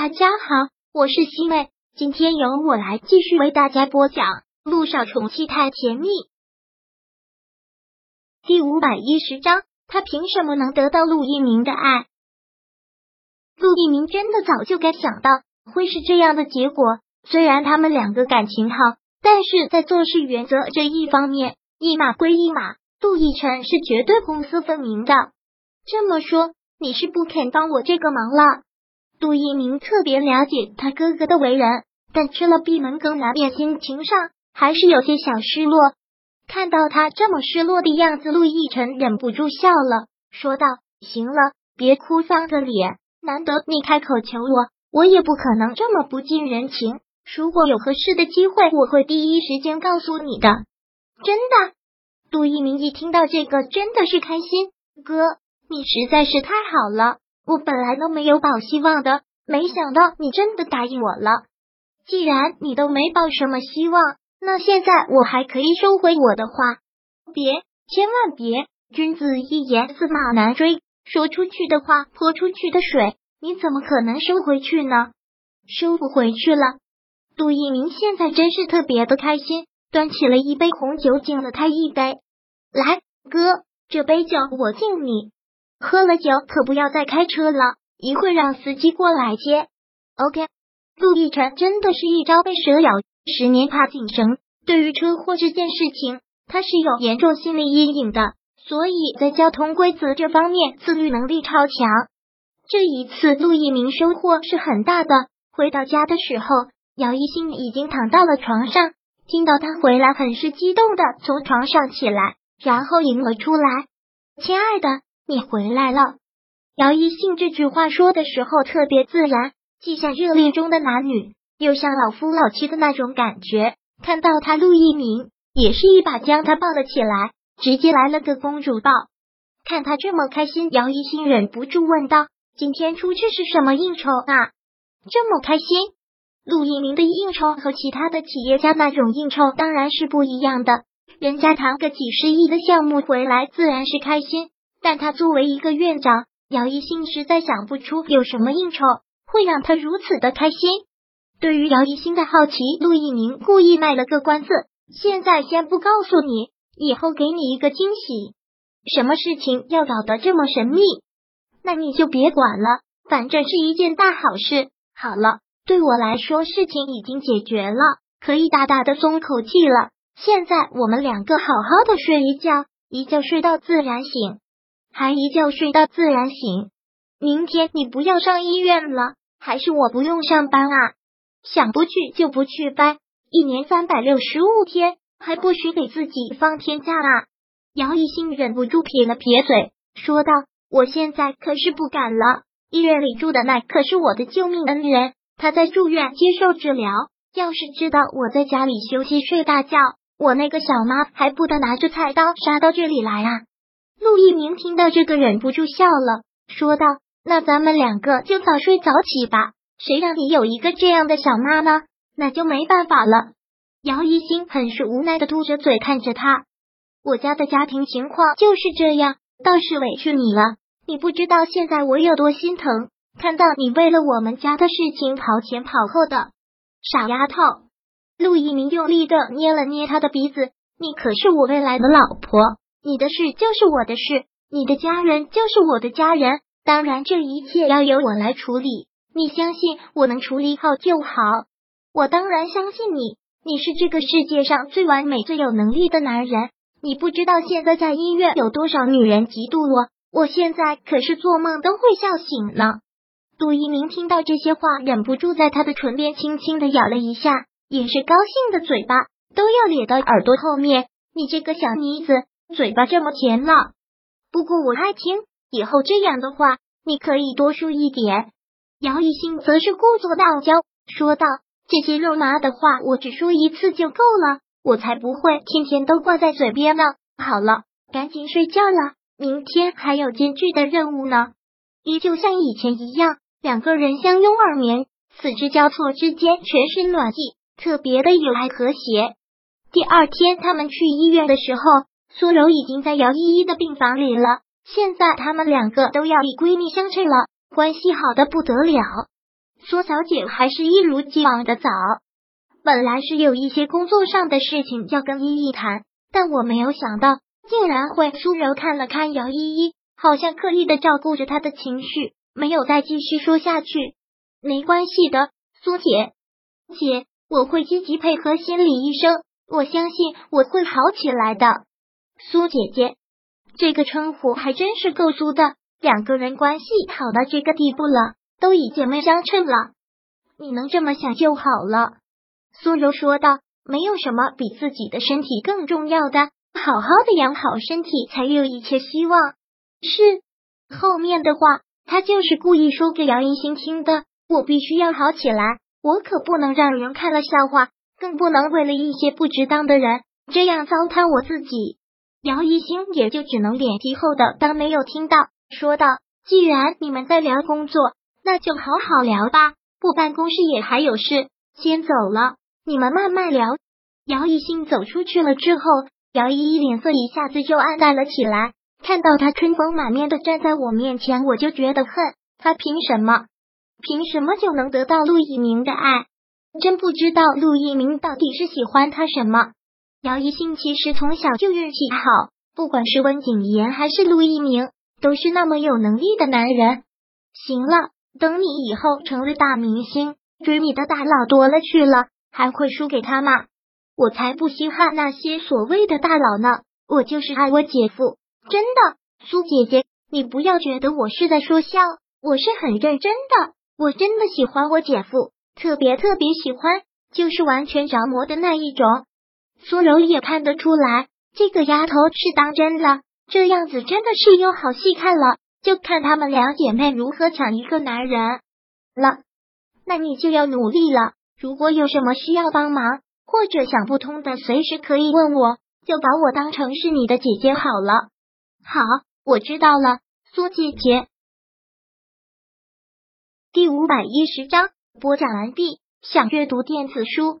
大家好，我是西妹，今天由我来继续为大家播讲《陆少宠妻太甜蜜》第五百一十章。他凭什么能得到陆一鸣的爱？陆一鸣真的早就该想到会是这样的结果。虽然他们两个感情好，但是在做事原则这一方面，一码归一码。陆亦辰是绝对公私分明的。这么说，你是不肯帮我这个忙了？杜一鸣特别了解他哥哥的为人，但吃了闭门羹，难免心情上还是有些小失落。看到他这么失落的样子，陆亦辰忍不住笑了，说道：“行了，别哭丧着脸。难得你开口求我，我也不可能这么不近人情。如果有合适的机会，我会第一时间告诉你的。”真的，杜一鸣一听到这个，真的是开心。哥，你实在是太好了。我本来都没有抱希望的，没想到你真的答应我了。既然你都没抱什么希望，那现在我还可以收回我的话。别，千万别！君子一言，驷马难追。说出去的话，泼出去的水，你怎么可能收回去呢？收不回去了。杜一鸣现在真是特别的开心，端起了一杯红酒，敬了他一杯。来，哥，这杯酒我敬你。喝了酒可不要再开车了，一会让司机过来接。OK，陆亦辰真的是一朝被蛇咬，十年怕井绳。对于车祸这件事情，他是有严重心理阴影的，所以在交通规则这方面自律能力超强。这一次陆一鸣收获是很大的。回到家的时候，姚一新已经躺到了床上，听到他回来，很是激动的从床上起来，然后迎了出来，亲爱的。你回来了，姚一信这句话说的时候特别自然，既像热恋中的男女，又像老夫老妻的那种感觉。看到他陆一鸣，也是一把将他抱了起来，直接来了个公主抱。看他这么开心，姚一信忍不住问道：“今天出去是什么应酬啊？这么开心？”陆一鸣的应酬和其他的企业家那种应酬当然是不一样的，人家谈个几十亿的项目回来，自然是开心。但他作为一个院长，姚一新实在想不出有什么应酬会让他如此的开心。对于姚一新的好奇，陆一鸣故意卖了个关子，现在先不告诉你，以后给你一个惊喜。什么事情要搞得这么神秘？那你就别管了，反正是一件大好事。好了，对我来说，事情已经解决了，可以大大的松口气了。现在我们两个好好的睡一觉，一觉睡到自然醒。还一觉睡到自然醒。明天你不要上医院了，还是我不用上班啊？想不去就不去呗。一年三百六十五天，还不许给自己放天假啊！姚一兴忍不住撇了撇嘴，说道：“我现在可是不敢了。医院里住的那可是我的救命恩人，他在住院接受治疗。要是知道我在家里休息睡大觉，我那个小妈还不得拿着菜刀杀到这里来啊！”陆一鸣听到这个，忍不住笑了，说道：“那咱们两个就早睡早起吧。谁让你有一个这样的小妈呢？那就没办法了。”姚一新很是无奈的嘟着嘴看着他：“我家的家庭情况就是这样，倒是委屈你了。你不知道现在我有多心疼，看到你为了我们家的事情跑前跑后的，傻丫头。”陆一鸣用力的捏了捏他的鼻子：“你可是我未来的老婆。”你的事就是我的事，你的家人就是我的家人。当然，这一切要由我来处理。你相信我能处理好就好。我当然相信你，你是这个世界上最完美、最有能力的男人。你不知道现在在医院有多少女人嫉妒我，我现在可是做梦都会笑醒呢。杜一鸣听到这些话，忍不住在他的唇边轻轻的咬了一下，也是高兴的嘴巴都要咧到耳朵后面。你这个小妮子。嘴巴这么甜了，不过我爱听。以后这样的话，你可以多说一点。姚一兴则是故作傲娇，说道：“这些肉麻的话，我只说一次就够了，我才不会天天都挂在嘴边呢。”好了，赶紧睡觉了，明天还有艰巨的任务呢。依旧像以前一样，两个人相拥而眠，四肢交错之间全是暖意，特别的有爱和谐。第二天，他们去医院的时候。苏柔已经在姚依依的病房里了，现在他们两个都要以闺蜜相称了，关系好的不得了。苏小姐还是一如既往的早。本来是有一些工作上的事情要跟依依谈，但我没有想到竟然会。苏柔看了看姚依依，好像刻意的照顾着她的情绪，没有再继续说下去。没关系的，苏姐姐，我会积极配合心理医生，我相信我会好起来的。苏姐姐，这个称呼还真是够足的，两个人关系好到这个地步了，都以姐妹相称了。你能这么想就好了。苏柔说道：“没有什么比自己的身体更重要的，好好的养好身体才有一切希望。”是后面的话，他就是故意说给杨一星听的。我必须要好起来，我可不能让人看了笑话，更不能为了一些不值当的人这样糟蹋我自己。姚一星也就只能脸皮厚的当没有听到，说道：“既然你们在聊工作，那就好好聊吧。不办公室也还有事，先走了。”你们慢慢聊。姚一兴走出去了之后，姚依依脸色一下子就暗淡了起来。看到他春风满面的站在我面前，我就觉得恨。他凭什么？凭什么就能得到陆一鸣的爱？真不知道陆一鸣到底是喜欢他什么。姚一兴其实从小就运气好，不管是温景言还是陆一鸣，都是那么有能力的男人。行了，等你以后成为大明星，追你的大佬多了去了。还会输给他吗？我才不稀罕那些所谓的大佬呢！我就是爱我姐夫，真的。苏姐姐，你不要觉得我是在说笑，我是很认真的。我真的喜欢我姐夫，特别特别喜欢，就是完全着魔的那一种。苏柔也看得出来，这个丫头是当真了，这样子真的是有好戏看了。就看她们两姐妹如何抢一个男人了。那你就要努力了。如果有什么需要帮忙或者想不通的，随时可以问我，就把我当成是你的姐姐好了。好，我知道了，苏姐姐。第五百一十章播讲完毕。想阅读电子书，